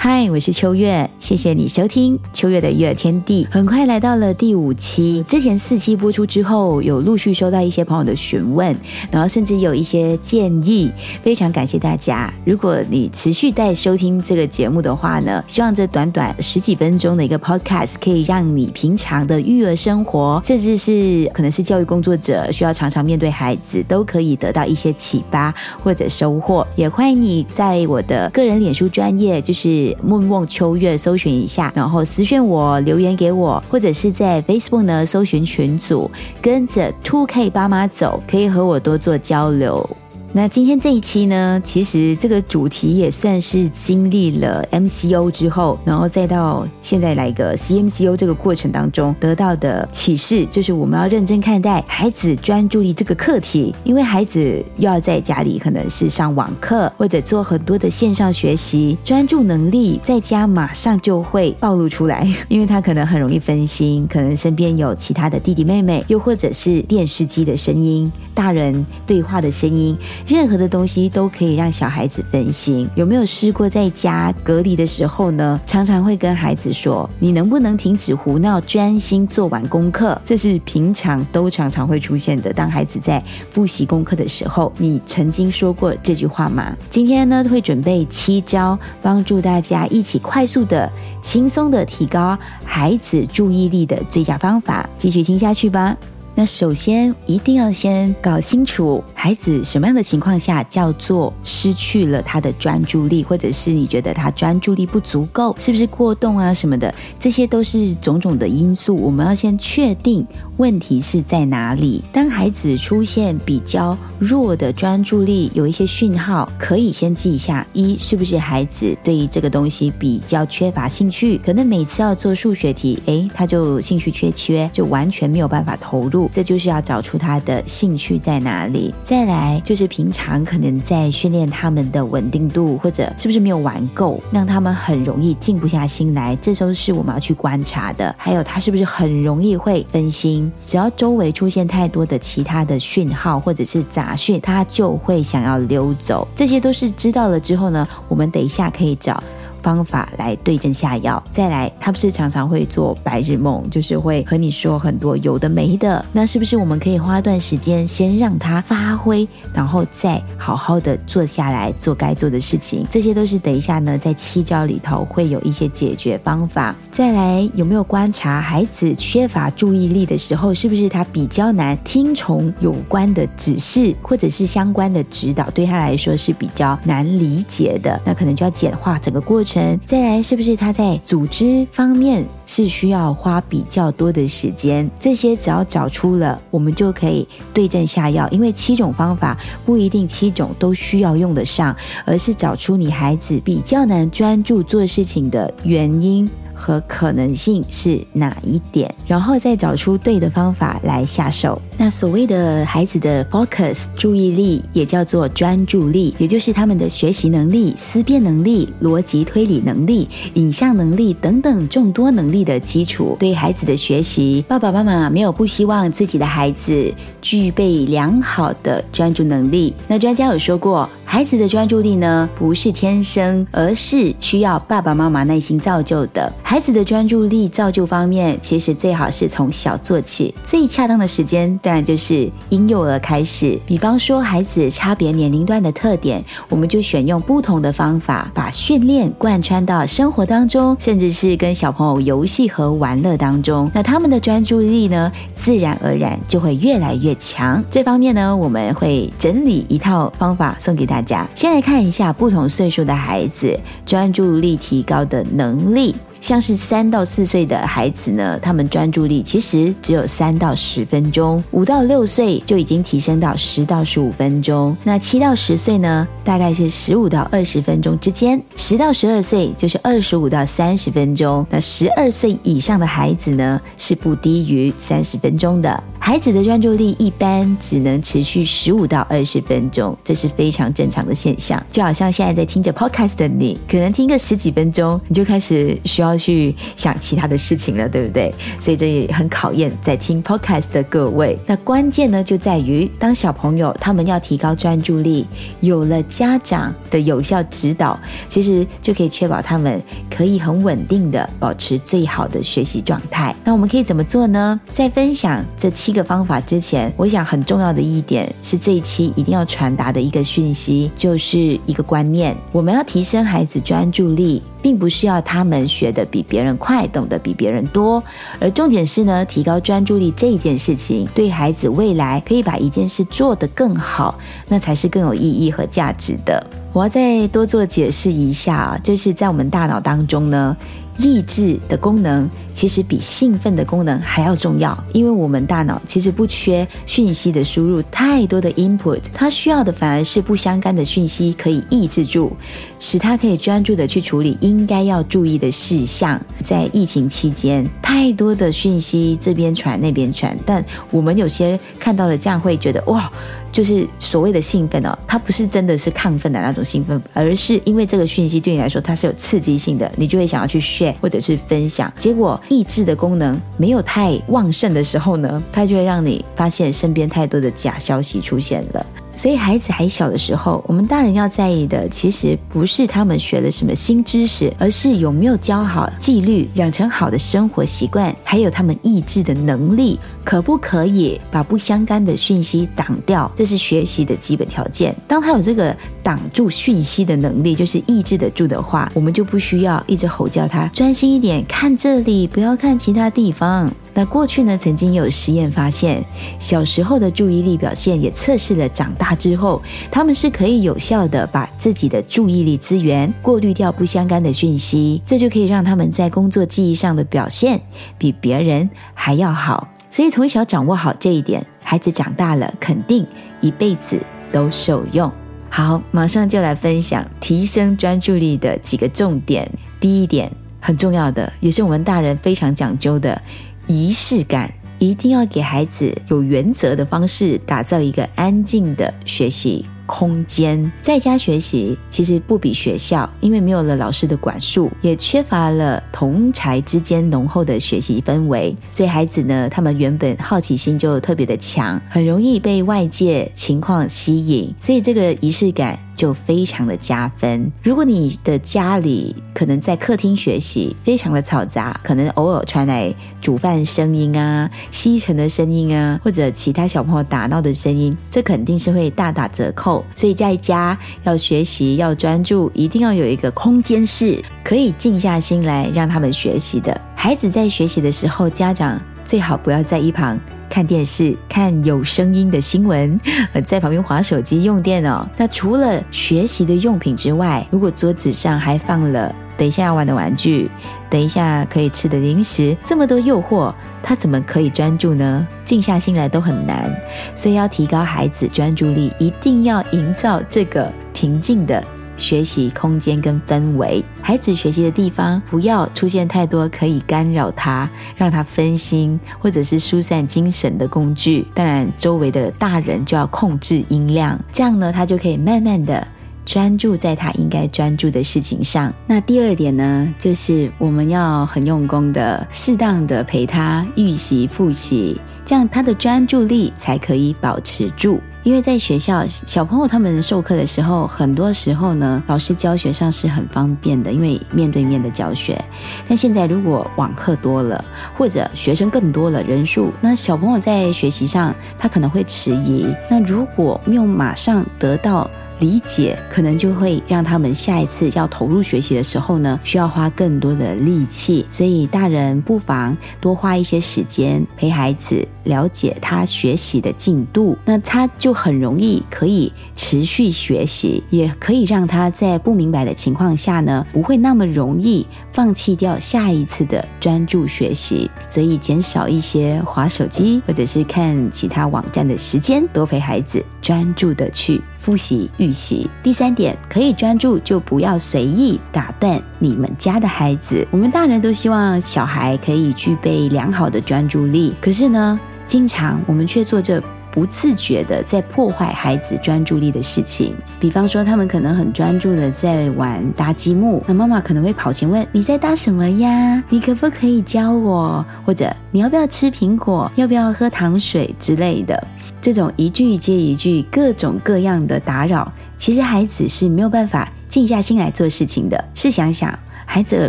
嗨，我是秋月，谢谢你收听秋月的育儿天地。很快来到了第五期，之前四期播出之后，有陆续收到一些朋友的询问，然后甚至有一些建议，非常感谢大家。如果你持续在收听这个节目的话呢，希望这短短十几分钟的一个 podcast 可以让你平常的育儿生活，甚至是可能是教育工作者需要常常面对孩子，都可以得到一些启发或者收获。也欢迎你在我的个人脸书专业，就是。梦梦秋月，搜寻一下，然后私讯我留言给我，或者是在 Facebook 呢搜寻群组，跟着 Two K 爸妈走，可以和我多做交流。那今天这一期呢，其实这个主题也算是经历了 MCO 之后，然后再到现在来个 CMCO 这个过程当中得到的启示，就是我们要认真看待孩子专注力这个课题，因为孩子又要在家里可能是上网课或者做很多的线上学习，专注能力在家马上就会暴露出来，因为他可能很容易分心，可能身边有其他的弟弟妹妹，又或者是电视机的声音、大人对话的声音。任何的东西都可以让小孩子分心。有没有试过在家隔离的时候呢？常常会跟孩子说：“你能不能停止胡闹，专心做完功课？”这是平常都常常会出现的。当孩子在复习功课的时候，你曾经说过这句话吗？今天呢，会准备七招，帮助大家一起快速的、轻松的提高孩子注意力的最佳方法。继续听下去吧。那首先一定要先搞清楚孩子什么样的情况下叫做失去了他的专注力，或者是你觉得他专注力不足够，是不是过动啊什么的？这些都是种种的因素，我们要先确定问题是在哪里。当孩子出现比较弱的专注力，有一些讯号可以先记一下：一是不是孩子对于这个东西比较缺乏兴趣？可能每次要做数学题，诶，他就兴趣缺缺，就完全没有办法投入。这就是要找出他的兴趣在哪里。再来就是平常可能在训练他们的稳定度，或者是不是没有玩够，让他们很容易静不下心来。这时候是我们要去观察的。还有他是不是很容易会分心？只要周围出现太多的其他的讯号或者是杂讯，他就会想要溜走。这些都是知道了之后呢，我们等一下可以找。方法来对症下药，再来，他不是常常会做白日梦，就是会和你说很多有的没的。那是不是我们可以花一段时间先让他发挥，然后再好好的坐下来做该做的事情？这些都是等一下呢，在七招里头会有一些解决方法。再来，有没有观察孩子缺乏注意力的时候，是不是他比较难听从有关的指示，或者是相关的指导，对他来说是比较难理解的？那可能就要简化整个过程。再来，是不是他在组织方面是需要花比较多的时间？这些只要找出了，我们就可以对症下药。因为七种方法不一定七种都需要用得上，而是找出你孩子比较难专注做事情的原因。和可能性是哪一点，然后再找出对的方法来下手。那所谓的孩子的 focus 注意力，也叫做专注力，也就是他们的学习能力、思辨能力、逻辑推理能力、影像能力等等众多能力的基础。对孩子的学习，爸爸妈妈没有不希望自己的孩子具备良好的专注能力。那专家有说过。孩子的专注力呢，不是天生，而是需要爸爸妈妈耐心造就的。孩子的专注力造就方面，其实最好是从小做起，最恰当的时间当然就是婴幼儿开始。比方说，孩子差别年龄段的特点，我们就选用不同的方法，把训练贯穿到生活当中，甚至是跟小朋友游戏和玩乐当中。那他们的专注力呢，自然而然就会越来越强。这方面呢，我们会整理一套方法送给大家。先来看一下不同岁数的孩子专注力提高的能力。像是三到四岁的孩子呢，他们专注力其实只有三到十分钟；五到六岁就已经提升到十到十五分钟。那七到十岁呢，大概是十五到二十分钟之间；十到十二岁就是二十五到三十分钟。那十二岁以上的孩子呢，是不低于三十分钟的。孩子的专注力一般只能持续十五到二十分钟，这是非常正常的现象。就好像现在在听着 podcast 的你，可能听个十几分钟，你就开始需要去想其他的事情了，对不对？所以这也很考验在听 podcast 的各位。那关键呢，就在于当小朋友他们要提高专注力，有了家长的有效指导，其实就可以确保他们可以很稳定的保持最好的学习状态。那我们可以怎么做呢？在分享这七个的方法之前，我想很重要的一点是这一期一定要传达的一个讯息，就是一个观念：我们要提升孩子专注力。并不是要他们学的比别人快，懂得比别人多，而重点是呢，提高专注力这件事情，对孩子未来可以把一件事做得更好，那才是更有意义和价值的。我要再多做解释一下啊，就是在我们大脑当中呢。意志的功能其实比兴奋的功能还要重要，因为我们大脑其实不缺讯息的输入，太多的 input，它需要的反而是不相干的讯息，可以抑制住，使它可以专注的去处理应该要注意的事项。在疫情期间，太多的讯息这边传那边传，但我们有些看到了这样会觉得哇。就是所谓的兴奋哦，它不是真的是亢奋的那种兴奋，而是因为这个讯息对你来说它是有刺激性的，你就会想要去 share 或者是分享。结果抑制的功能没有太旺盛的时候呢，它就会让你发现身边太多的假消息出现了。所以孩子还小的时候，我们大人要在意的，其实不是他们学了什么新知识，而是有没有教好纪律，养成好的生活习惯，还有他们意志的能力，可不可以把不相干的讯息挡掉？这是学习的基本条件。当他有这个挡住讯息的能力，就是抑制得住的话，我们就不需要一直吼叫他专心一点，看这里，不要看其他地方。那过去呢，曾经有实验发现，小时候的注意力表现也测试了长大之后，他们是可以有效的把自己的注意力资源过滤掉不相干的讯息，这就可以让他们在工作记忆上的表现比别人还要好。所以从小掌握好这一点，孩子长大了肯定一辈子都受用。好，马上就来分享提升专注力的几个重点。第一点很重要的，也是我们大人非常讲究的。仪式感一定要给孩子有原则的方式，打造一个安静的学习空间。在家学习其实不比学校，因为没有了老师的管束，也缺乏了同才之间浓厚的学习氛围，所以孩子呢，他们原本好奇心就特别的强，很容易被外界情况吸引，所以这个仪式感。就非常的加分。如果你的家里可能在客厅学习，非常的嘈杂，可能偶尔传来煮饭声音啊、吸尘的声音啊，或者其他小朋友打闹的声音，这肯定是会大打折扣。所以在家要学习要专注，一定要有一个空间是可以静下心来让他们学习的。孩子在学习的时候，家长最好不要在一旁。看电视、看有声音的新闻，呃，在旁边划手机、用电脑。那除了学习的用品之外，如果桌子上还放了等一下要玩的玩具，等一下可以吃的零食，这么多诱惑，他怎么可以专注呢？静下心来都很难。所以要提高孩子专注力，一定要营造这个平静的。学习空间跟氛围，孩子学习的地方不要出现太多可以干扰他、让他分心或者是疏散精神的工具。当然，周围的大人就要控制音量，这样呢，他就可以慢慢的专注在他应该专注的事情上。那第二点呢，就是我们要很用功的、适当的陪他预习、复习，这样他的专注力才可以保持住。因为在学校，小朋友他们授课的时候，很多时候呢，老师教学上是很方便的，因为面对面的教学。但现在如果网课多了，或者学生更多了人数，那小朋友在学习上他可能会迟疑。那如果没有马上得到。理解可能就会让他们下一次要投入学习的时候呢，需要花更多的力气。所以大人不妨多花一些时间陪孩子了解他学习的进度，那他就很容易可以持续学习，也可以让他在不明白的情况下呢，不会那么容易放弃掉下一次的专注学习。所以减少一些划手机或者是看其他网站的时间，多陪孩子专注的去。复习预习。第三点，可以专注就不要随意打断你们家的孩子。我们大人都希望小孩可以具备良好的专注力，可是呢，经常我们却做着不自觉的在破坏孩子专注力的事情。比方说，他们可能很专注的在玩搭积木，那妈妈可能会跑前问：“你在搭什么呀？你可不可以教我？”或者“你要不要吃苹果？要不要喝糖水？”之类的。这种一句接一句、各种各样的打扰，其实孩子是没有办法静下心来做事情的。试想想。孩子耳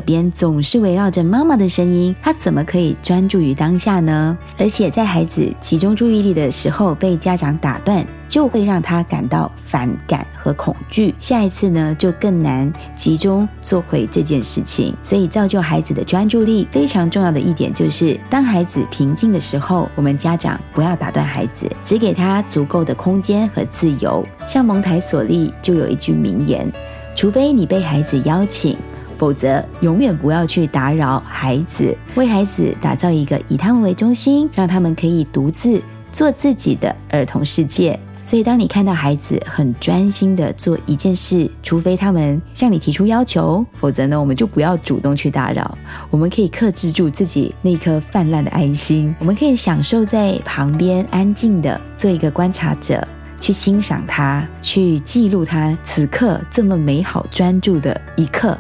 边总是围绕着妈妈的声音，他怎么可以专注于当下呢？而且在孩子集中注意力的时候被家长打断，就会让他感到反感和恐惧。下一次呢，就更难集中做回这件事情。所以，造就孩子的专注力非常重要的一点就是，当孩子平静的时候，我们家长不要打断孩子，只给他足够的空间和自由。像蒙台梭利就有一句名言：除非你被孩子邀请。否则，永远不要去打扰孩子，为孩子打造一个以他们为中心，让他们可以独自做自己的儿童世界。所以，当你看到孩子很专心的做一件事，除非他们向你提出要求，否则呢，我们就不要主动去打扰。我们可以克制住自己那颗泛滥的爱心，我们可以享受在旁边安静的做一个观察者。去欣赏他，去记录他此刻这么美好专注的一刻，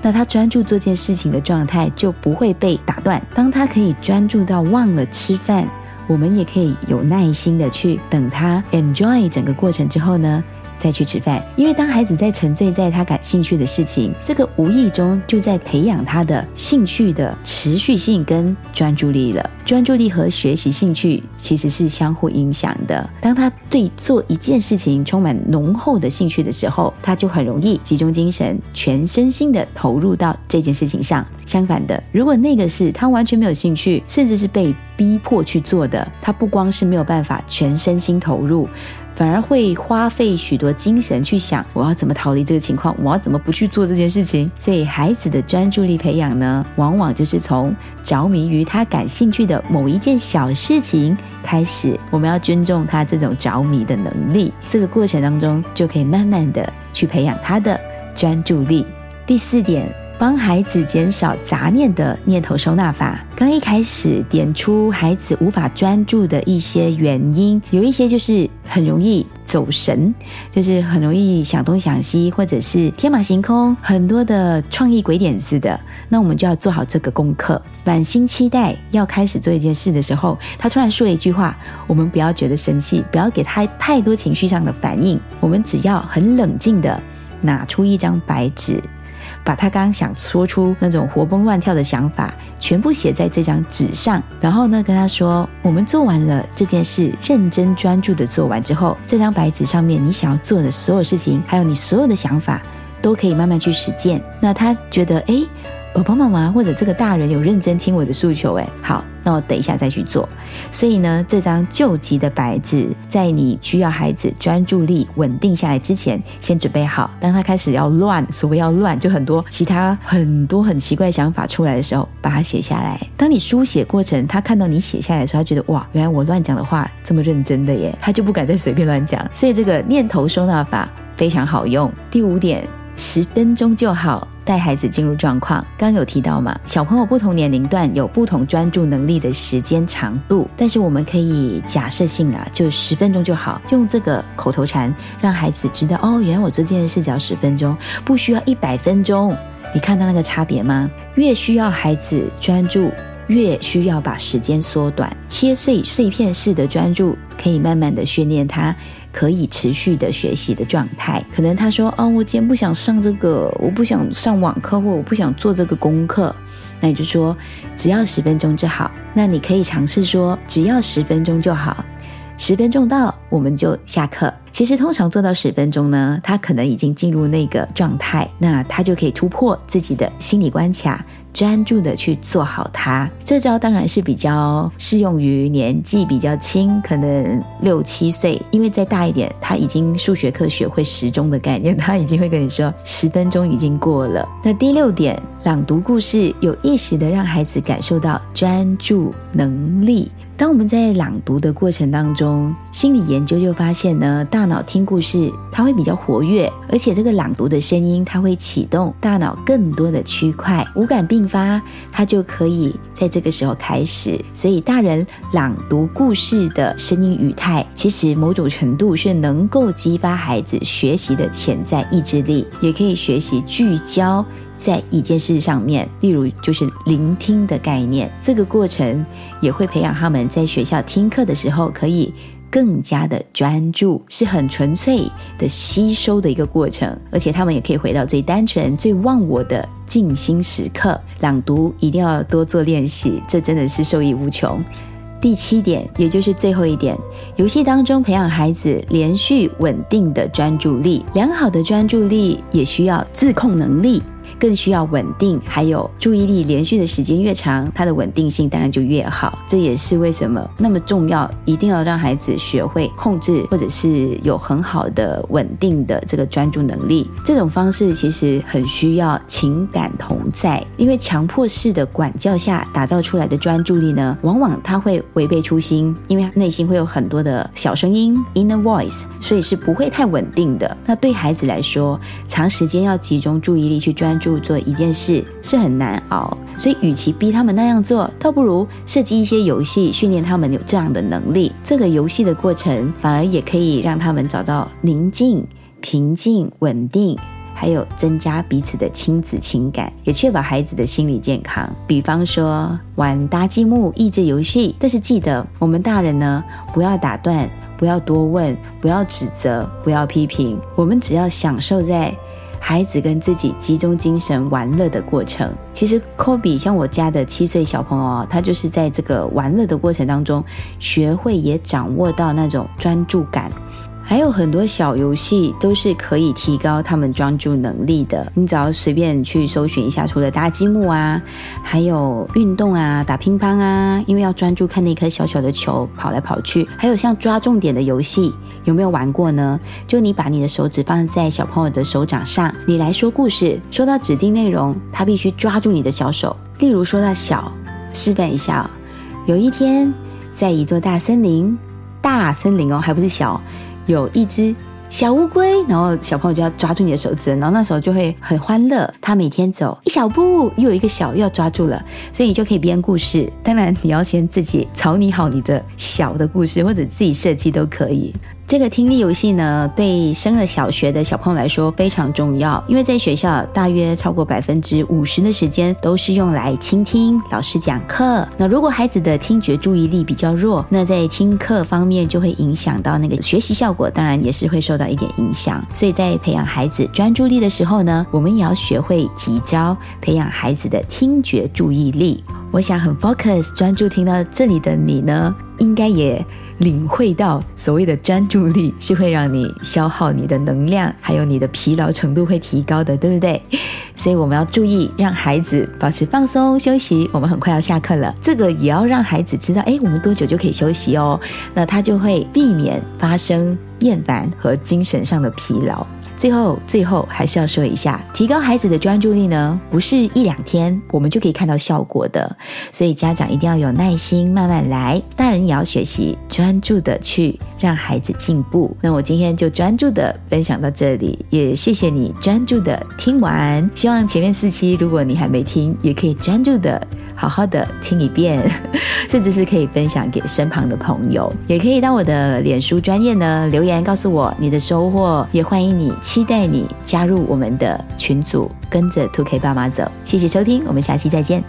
那他专注做件事情的状态就不会被打断。当他可以专注到忘了吃饭，我们也可以有耐心的去等他 enjoy 整个过程之后呢？再去吃饭，因为当孩子在沉醉在他感兴趣的事情，这个无意中就在培养他的兴趣的持续性跟专注力了。专注力和学习兴趣其实是相互影响的。当他对做一件事情充满浓厚的兴趣的时候，他就很容易集中精神，全身心的投入到这件事情上。相反的，如果那个是他完全没有兴趣，甚至是被逼迫去做的，他不光是没有办法全身心投入。反而会花费许多精神去想我要怎么逃离这个情况，我要怎么不去做这件事情。所以孩子的专注力培养呢，往往就是从着迷于他感兴趣的某一件小事情开始。我们要尊重他这种着迷的能力，这个过程当中就可以慢慢的去培养他的专注力。第四点。帮孩子减少杂念的念头收纳法。刚一开始点出孩子无法专注的一些原因，有一些就是很容易走神，就是很容易想东想西，或者是天马行空，很多的创意鬼点子的。那我们就要做好这个功课，满心期待要开始做一件事的时候，他突然说一句话，我们不要觉得生气，不要给他太多情绪上的反应，我们只要很冷静的 拿出一张白纸。把他刚想说出那种活蹦乱跳的想法全部写在这张纸上，然后呢跟他说：“我们做完了这件事，认真专注的做完之后，这张白纸上面你想要做的所有事情，还有你所有的想法，都可以慢慢去实践。”那他觉得，哎。爸爸妈妈或者这个大人有认真听我的诉求，哎，好，那我等一下再去做。所以呢，这张救急的白纸，在你需要孩子专注力稳定下来之前，先准备好。当他开始要乱，所谓要乱，就很多其他很多很奇怪想法出来的时候，把它写下来。当你书写过程，他看到你写下来的时候，他觉得哇，原来我乱讲的话这么认真的耶，他就不敢再随便乱讲。所以这个念头收纳法非常好用。第五点。十分钟就好，带孩子进入状况。刚有提到嘛，小朋友不同年龄段有不同专注能力的时间长度，但是我们可以假设性啊，就十分钟就好，用这个口头禅让孩子知道哦，原来我做这件事只要十分钟，不需要一百分钟。你看到那个差别吗？越需要孩子专注，越需要把时间缩短，切碎碎片式的专注，可以慢慢的训练他。可以持续的学习的状态，可能他说：“哦，我今天不想上这个，我不想上网课，或我不想做这个功课。”那你就说，只要十分钟就好。那你可以尝试说，只要十分钟就好。十分钟到，我们就下课。其实通常做到十分钟呢，他可能已经进入那个状态，那他就可以突破自己的心理关卡。专注的去做好它，这招当然是比较适用于年纪比较轻，可能六七岁，因为再大一点，他已经数学课学会时钟的概念，他已经会跟你说十分钟已经过了。那第六点，朗读故事，有意识的让孩子感受到专注能力。当我们在朗读的过程当中，心理研究就发现呢，大脑听故事它会比较活跃，而且这个朗读的声音它会启动大脑更多的区块，五感并发，它就可以在这个时候开始。所以大人朗读故事的声音语态，其实某种程度是能够激发孩子学习的潜在意志力，也可以学习聚焦。在一件事上面，例如就是聆听的概念，这个过程也会培养他们在学校听课的时候可以更加的专注，是很纯粹的吸收的一个过程，而且他们也可以回到最单纯、最忘我的静心时刻。朗读一定要多做练习，这真的是受益无穷。第七点，也就是最后一点，游戏当中培养孩子连续稳定的专注力，良好的专注力也需要自控能力。更需要稳定，还有注意力连续的时间越长，它的稳定性当然就越好。这也是为什么那么重要，一定要让孩子学会控制，或者是有很好的稳定的这个专注能力。这种方式其实很需要情感同在，因为强迫式的管教下打造出来的专注力呢，往往他会违背初心，因为内心会有很多的小声音 （inner voice），所以是不会太稳定的。那对孩子来说，长时间要集中注意力去专注。做一件事是很难熬，所以与其逼他们那样做，倒不如设计一些游戏，训练他们有这样的能力。这个游戏的过程反而也可以让他们找到宁静、平静、稳定，还有增加彼此的亲子情感，也确保孩子的心理健康。比方说玩搭积木益智游戏，但是记得我们大人呢，不要打断，不要多问，不要指责，不要批评，我们只要享受在。孩子跟自己集中精神玩乐的过程，其实科比像我家的七岁小朋友啊他就是在这个玩乐的过程当中，学会也掌握到那种专注感。还有很多小游戏都是可以提高他们专注能力的。你只要随便去搜寻一下，除了搭积木啊，还有运动啊，打乒乓啊，因为要专注看那颗小小的球跑来跑去。还有像抓重点的游戏，有没有玩过呢？就你把你的手指放在小朋友的手掌上，你来说故事，说到指定内容，他必须抓住你的小手。例如说到小，示范一下。有一天，在一座大森林，大森林哦，还不是小。有一只小乌龟，然后小朋友就要抓住你的手指，然后那时候就会很欢乐。他每天走一小步，又有一个小要抓住了，所以你就可以编故事。当然，你要先自己草拟好你的小的故事，或者自己设计都可以。这个听力游戏呢，对升了小学的小朋友来说非常重要，因为在学校大约超过百分之五十的时间都是用来倾听老师讲课。那如果孩子的听觉注意力比较弱，那在听课方面就会影响到那个学习效果，当然也是会受到一点影响。所以在培养孩子专注力的时候呢，我们也要学会几招培养孩子的听觉注意力。我想很 focus 专注听到这里的你呢，应该也。领会到所谓的专注力是会让你消耗你的能量，还有你的疲劳程度会提高的，对不对？所以我们要注意让孩子保持放松休息。我们很快要下课了，这个也要让孩子知道，哎，我们多久就可以休息哦？那他就会避免发生厌烦和精神上的疲劳。最后，最后还是要说一下，提高孩子的专注力呢，不是一两天我们就可以看到效果的，所以家长一定要有耐心，慢慢来。大人也要学习专注的去让孩子进步。那我今天就专注的分享到这里，也谢谢你专注的听完。希望前面四期如果你还没听，也可以专注的。好好的听一遍，甚至是可以分享给身旁的朋友，也可以到我的脸书专业呢留言告诉我你的收获，也欢迎你，期待你加入我们的群组，跟着 Two K 爸妈走。谢谢收听，我们下期再见。